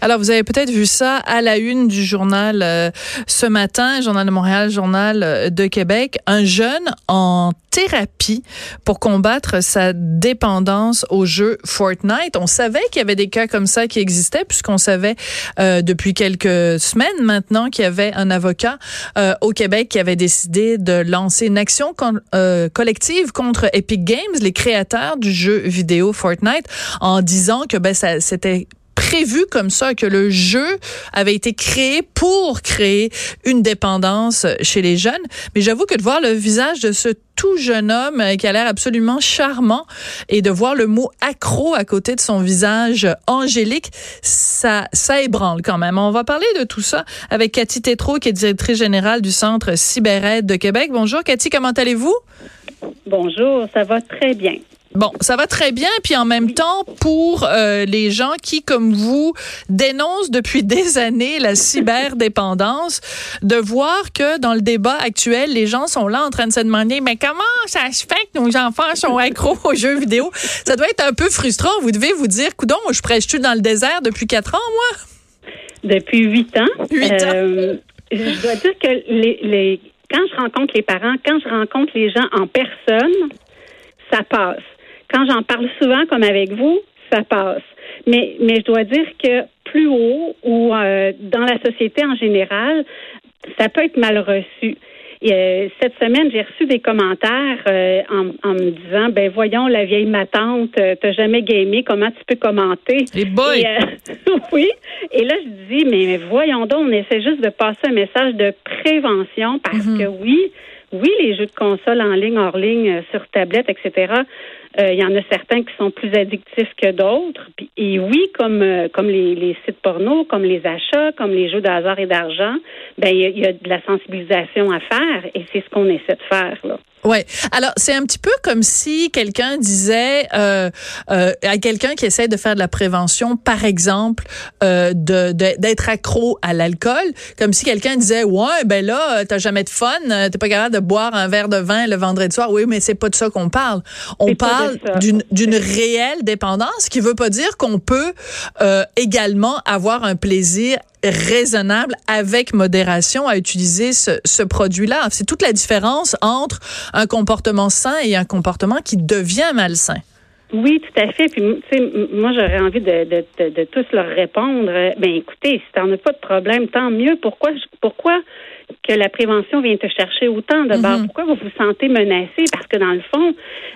Alors, vous avez peut-être vu ça à la une du journal euh, ce matin, Journal de Montréal, Journal euh, de Québec, un jeune en thérapie pour combattre sa dépendance au jeu Fortnite. On savait qu'il y avait des cas comme ça qui existaient puisqu'on savait euh, depuis quelques semaines maintenant qu'il y avait un avocat euh, au Québec qui avait décidé de lancer une action euh, collective contre Epic Games, les créateurs du jeu vidéo Fortnite, en disant que ben c'était prévu comme ça, que le jeu avait été créé pour créer une dépendance chez les jeunes. Mais j'avoue que de voir le visage de ce tout jeune homme qui a l'air absolument charmant et de voir le mot accro à côté de son visage angélique, ça, ça ébranle quand même. On va parler de tout ça avec Cathy Tétrault, qui est directrice générale du Centre CyberAide de Québec. Bonjour Cathy, comment allez-vous? Bonjour, ça va très bien. Bon, ça va très bien. Puis en même temps, pour euh, les gens qui, comme vous, dénoncent depuis des années la cyberdépendance, de voir que dans le débat actuel, les gens sont là en train de se demander, mais comment ça se fait que nos enfants sont accros aux jeux vidéo? Ça doit être un peu frustrant. Vous devez vous dire, coudon, je prêche-tu dans le désert depuis quatre ans, moi? Depuis huit ans. Huit ans. Euh, je dois dire que les, les, quand je rencontre les parents, quand je rencontre les gens en personne, ça passe quand j'en parle souvent, comme avec vous, ça passe. Mais, mais je dois dire que plus haut ou euh, dans la société en général, ça peut être mal reçu. Et, euh, cette semaine, j'ai reçu des commentaires euh, en, en, me disant ben voyons la vieille ma tante, t'as jamais gamé, comment tu peux commenter? Et boy. oui. Et là je dis mais, voyons donc, on essaie juste de passer un message de prévention parce mm-hmm. que oui, oui les jeux de console en ligne, hors ligne, sur tablette, etc. Euh, il y en a certains qui sont plus addictifs que d'autres. Et oui, comme euh, comme les, les, sites porno, comme les achats, comme les jeux de hasard et d'argent, ben il y, a de la sensibilisation à faire et c'est ce qu'on essaie de faire là. Ouais. Alors c'est un petit peu comme si quelqu'un disait euh, euh, à quelqu'un qui essaie de faire de la prévention, par exemple, euh, de d'être accro à l'alcool, comme si quelqu'un disait ouais ben là t'as jamais de fun, t'es pas capable de boire un verre de vin le vendredi soir. Oui, mais c'est pas de ça qu'on parle. On parle d'une d'une réelle dépendance, qui veut pas dire qu'on peut euh, également avoir un plaisir raisonnable avec modération à utiliser ce, ce produit-là. C'est toute la différence entre un comportement sain et un comportement qui devient malsain. Oui, tout à fait. Puis, moi, j'aurais envie de, de, de, tous leur répondre. Ben, écoutez, si t'en as pas de problème, tant mieux. Pourquoi, pourquoi que la prévention vient te chercher autant de mm Pourquoi vous vous sentez menacé? Parce que dans le fond,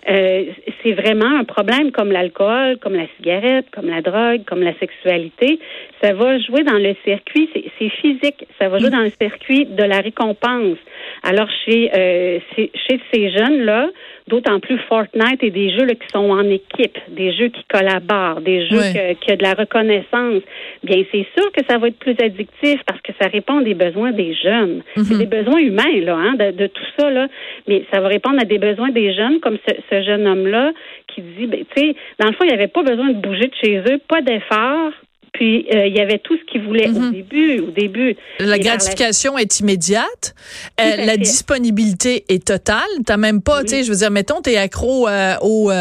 euh, c'est vraiment un problème comme l'alcool, comme la cigarette, comme la drogue, comme la sexualité. Ça va jouer dans le circuit, c'est physique, ça va jouer mm. dans le circuit de la récompense. Alors chez euh, chez ces jeunes là, d'autant plus Fortnite et des jeux là, qui sont en équipe, des jeux qui collaborent, des jeux qui ont de la reconnaissance. Bien, c'est sûr que ça va être plus addictif parce que ça répond des besoins des jeunes. C'est mhm. des besoins humains là, hein, de, de, tout ça là, mais ça va répondre à des besoins des jeunes, comme ce, ce jeune homme là qui dit, ben, tu sais, dans le fond, il n'y avait pas besoin de bouger de chez eux, pas d'effort puis euh, il y avait tout ce qu'il voulait au mhm. début. Au début. La gratification est immédiate. Euh, la disponibilité est totale. T'as même pas, tu sais, je veux dire, mettons, t'es accro euh, au,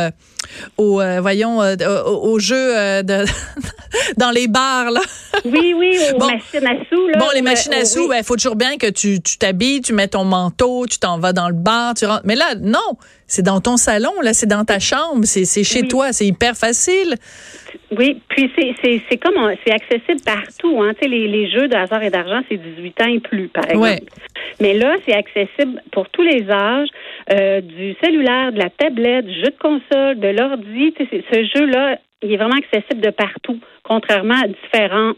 au voyons, au, jeu de dans les bars là. Oui, oui, aux machines à sous là. Bon, les machines à sous, il ben, faut toujours bien que tu t'habilles, tu mets ton manteau, tu t'en vas dans le bar, tu rentres. Mais là, non, c'est dans ton salon, là, c'est dans ta chambre, c'est chez toi, c'est hyper facile. Oui, puis c'est comme c'est accessible partout. Hein. Tu sais, les, les jeux de hasard et d'argent, c'est 18 ans et plus, par exemple. Mais là, c'est accessible pour tous les âges, euh, du cellulaire, de la tablette, du jeu de console, de l'ordi. Tu sais, ce jeu-là, il est vraiment accessible de partout, contrairement à différents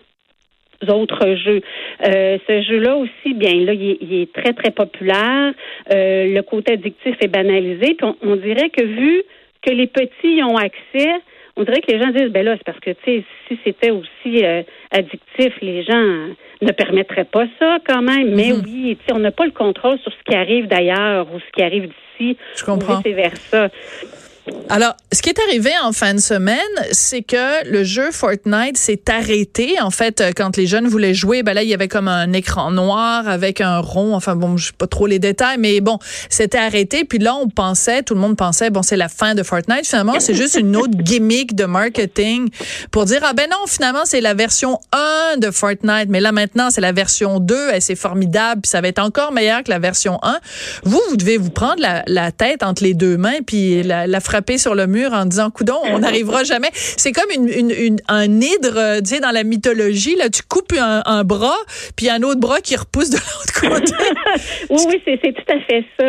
autres jeux. Euh, ce jeu-là aussi, bien là, il est, très très populaire. Euh, le côté addictif est banalisé. on, on dirait que vu que les petits y ont accès, on dirait que les gens disent, ben là, c'est parce que, tu sais, si c'était aussi euh, addictif, les gens ne permettraient pas ça quand même. Mais mhm. oui, tu sais, on n'a pas le contrôle sur ce qui arrive d'ailleurs ou ce qui arrive d'ici. Je comprends. C'est vers ça. Alors, ce qui est arrivé en fin de semaine, c'est que le jeu Fortnite s'est arrêté. En fait, euh, quand les jeunes voulaient jouer, ben là, il y avait comme un écran noir avec un rond. Enfin, bon, je sais pas trop les détails, mais bon, c'était arrêté. Puis là, on pensait, tout le monde pensait, bon, c'est la fin de Fortnite. Finalement, c'est juste une autre gimmick de marketing pour dire, ah ben non, finalement, c'est la version 1 de Fortnite. Mais là, maintenant, c'est la version 2 et c'est formidable. Puis ça va être encore meilleur que la version 1. Vous, vous devez vous prendre la, la tête entre les deux mains puis la, la frapper sur le mur en disant coudon, on n'arrivera jamais. C'est comme une, une, une, un hydre, euh, tu sais, dans la mythologie là, tu coupes un, un bras, puis un autre bras qui repousse de l'autre côté. oui, oui, c'est tout à fait ça.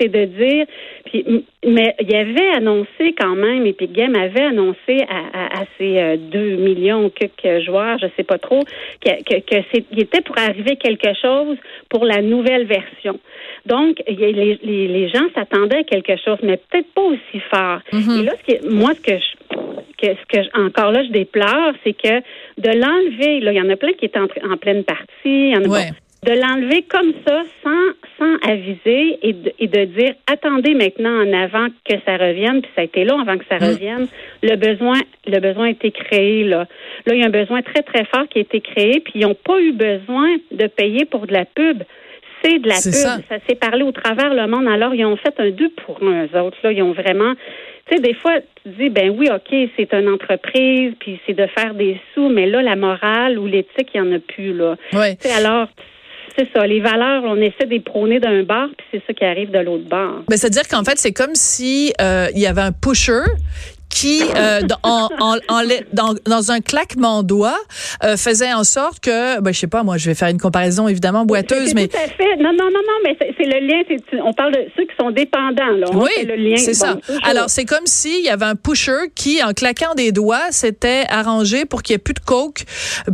C'est de dire, puis, mais il y avait annoncé quand même, Epic Games avait annoncé à, à, à ses euh, 2 millions quelques joueurs, je sais pas trop, que, que, que était pour arriver quelque chose pour la nouvelle version. Donc, les, les, les gens s'attendaient à quelque chose, mais peut-être pas aussi fort. Mhm. Et là, ce qui, moi, ce que je, que, ce que encore là, je déplore, c'est que de l'enlever, là, il y en a plein qui étaient en, en pleine partie, il y en a Ouais. de l'enlever comme ça, sans, sans aviser et de, et de dire attendez maintenant en avant que ça revienne, puis ça a été long avant que ça Mm. revienne. Le besoin, le besoin a été créé là. Là, il y a un besoin très très fort qui a été créé, puis ils n'ont pas eu besoin de payer pour de la pub. C'est de la pub. ça. Ça, s'est parlé au travers le monde. Alors, ils ont fait un deux pour un, eux autres. Là, ils ont vraiment. Tu sais, des fois, tu dis, ben oui, OK, c'est une entreprise, puis c'est de faire des sous, mais là, la morale ou l'éthique, il n'y en a plus, là. Ouais. Tu sais, alors, c'est ça. Les valeurs, on essaie de les prôner d'un bar, puis c'est ça qui arrive de l'autre bar. Ben, c'est-à-dire qu'en fait, c'est comme si euh, il y avait un pusher qui, euh, dans, en, en- en dans, dans un claquement de doigts, euh, faisait en sorte que, ben, je sais pas, moi, je vais faire une comparaison évidemment boiteuse, mais Tout à fait. Non, non, non, non, mais c'est le lien. On parle de ceux qui sont dépendants, là. On oui, c'est Bon, ça. toujours. Alors, c'est comme s'il y avait un pusher qui, en claquant des doigts, s'était arrangé pour qu'il y ait plus de coke,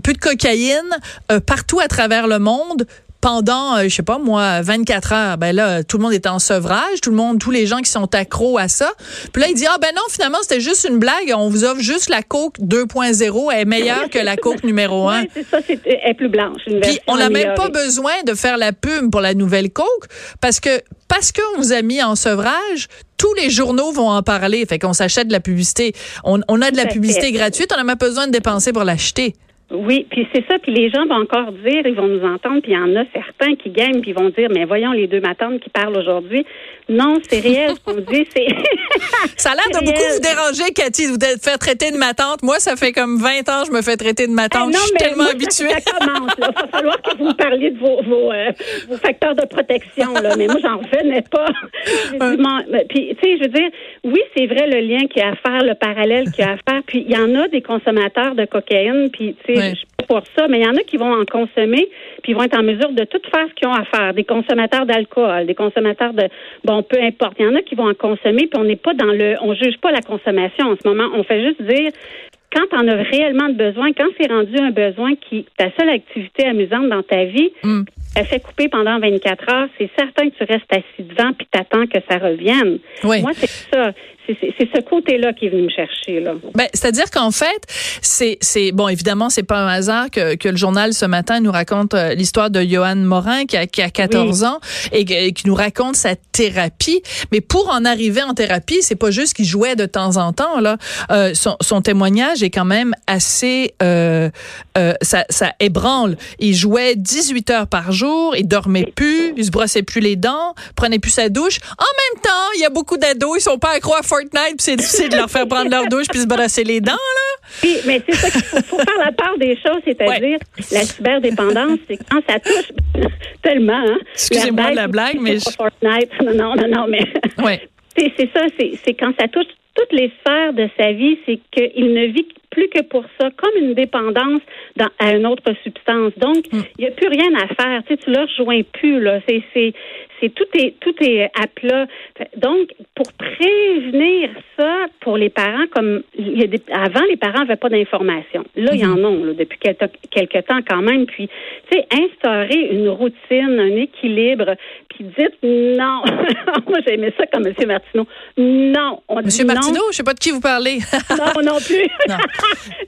plus de cocaïne euh, partout à travers le monde pendant, euh, je sais pas moi, 24 heures. Ben là, tout le monde était en sevrage, tout le monde, tous les gens qui sont accros à ça. Puis là, il dit, ah ben non, finalement, c'était juste une blague. On vous offre juste la coke 2.0. Elle est meilleure que la coke numéro 1. Oui, c'est ça. C'est, elle est plus blanche. Une Puis on n'a même pas besoin de faire la pub pour la nouvelle Coke parce que parce qu'on vous a mis en sevrage, tous les journaux vont en parler. Fait qu'on s'achète de la publicité. On, on a de la publicité gratuite, on n'a même pas besoin de dépenser pour l'acheter. Oui, puis c'est ça, puis les gens vont encore dire, ils vont nous entendre, puis il y en a certains qui gagnent, puis ils vont dire, mais voyons les deux matantes qui parlent aujourd'hui. Non, c'est réel, ce qu'on dit, c'est... Ça a l'air de beaucoup vous déranger, Cathy, de vous faire traiter de ma tante. Moi, ça fait comme 20 ans que je me fais traiter de ma tante. Eh, je suis mais tellement moi, habituée. Ça, commence, là. Il va falloir que vous me parliez de vos, vos, euh, vos facteurs de protection, là. Mais moi, j'en revenais pas. Puis, tu sais, je veux dire, oui, c'est vrai le lien qu'il y a à faire, le parallèle qu'il y a à faire. Puis, il y en a des consommateurs de cocaïne, puis, tu sais, Ouais. je suis pas pour ça, mais il y en a qui vont en consommer, puis ils vont être en mesure de tout faire ce qu'ils ont à faire. Des consommateurs d'alcool, des consommateurs de, bon, peu importe. Il y en a qui vont en consommer, puis on n'est pas dans le, on juge pas la consommation en ce moment. On fait juste dire, quand tu en as réellement de besoin, quand c'est rendu un besoin qui, ta seule activité amusante dans ta vie, Mm. elle fait couper pendant 24 heures, c'est certain que tu restes assis devant puis t'attends que ça revienne. Oui. Moi, c'est ça. C'est- ce côté-là qui est venu me chercher, là. Ben, c'est-à-dire qu'en fait, c'est, c'est bon, évidemment, c'est pas un hasard que, que le journal ce matin nous raconte euh, l'histoire de Johan Morin qui a, qui a 14 ans et, et qui nous raconte sa thérapie. Mais pour en arriver en thérapie, c'est pas juste qu'il jouait de temps en temps là. Euh, son, son témoignage est quand même assez, euh, euh, ça, ça ébranle. Il jouait 18 heures par jour, il dormait plus, il se brossait plus les dents, prenait plus sa douche. En même temps, il y a beaucoup d'ados, ils sont pas accros à Fortnite, puis c'est difficile de leur faire prendre leur douche puis se brosser les dents là. Puis, mais c'est ça qu'il faut, faut faire la part des choses, c'est-à-dire la cyberdépendance, c'est quand ça touche tellement. Hein, Excusez-moi la blague, mais Fortnite. Non, non, non, non, mais Ouais. c'est ça, c'est quand ça touche toutes les sphères de sa vie, c'est qu'il ne vit plus que pour ça, comme une dépendance dans, à une autre substance. Donc, il n'y a plus rien à faire. Tu sais, tu le rejoins plus, là. C'est, c'est, c'est tout est, tout est à plat. Donc, pour prévenir ça pour les parents, comme il y a des, avant, les parents n'avaient pas d'informations. Là, il y en a, là, depuis quelque, quelque temps quand même. Puis, tu sais, instaurer une routine, un équilibre, puis dites non. Moi, j'ai aimé ça comme M. Martineau. Non. On dit Monsieur non. Martineau, je sais pas de qui vous parlez. Non, non plus. Non.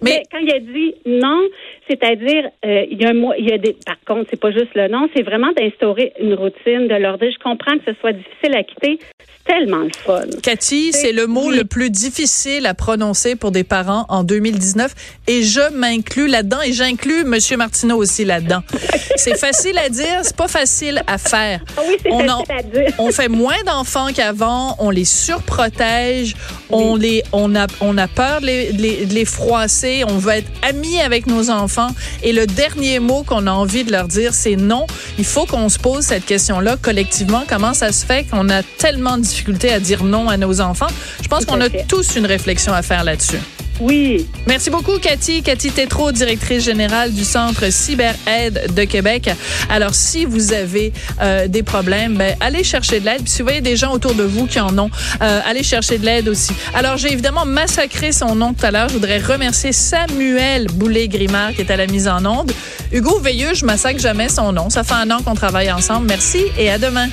Mais, Mais- quand il a dit non, C'est-à-dire, euh, il y a un mois, il y a des. Par contre, c'est pas juste le nom, c'est vraiment d'instaurer une routine, de leur dire, je comprends que ce soit difficile à quitter, c'est tellement le fun. Cathy, c'est le mot le plus difficile à prononcer pour des parents en 2019, et je m'inclus là-dedans, et j'inclus Monsieur Martineau aussi là-dedans. c'est facile à dire, c'est pas facile à faire. Ah oui, c'est facile à dire. on fait moins d'enfants qu'avant, on les surprotège, on les, on a, on a peur de les, de les froisser, on veut être amis avec nos enfants. Et le dernier mot qu'on a envie de leur dire, c'est non. Il faut qu'on se pose cette question-là collectivement. Comment ça se fait qu'on a tellement de difficultés à dire non à nos enfants? Je pense qu'on a tous une réflexion à faire là-dessus. Oui. Merci beaucoup, Cathy. Cathy Tétrault, directrice générale du Centre CyberAide de Québec. Alors, si vous avez euh, des problèmes, ben, allez chercher de l'aide. Si vous voyez des gens autour de vous qui en ont, euh, allez chercher de l'aide aussi. Alors, j'ai évidemment massacré son nom tout à l'heure. Je voudrais remercier Samuel Boulet-Grimard qui est à la mise en onde. Hugo Veilleux, je massacre jamais son nom. Ça fait un an qu'on travaille ensemble. Merci et à demain.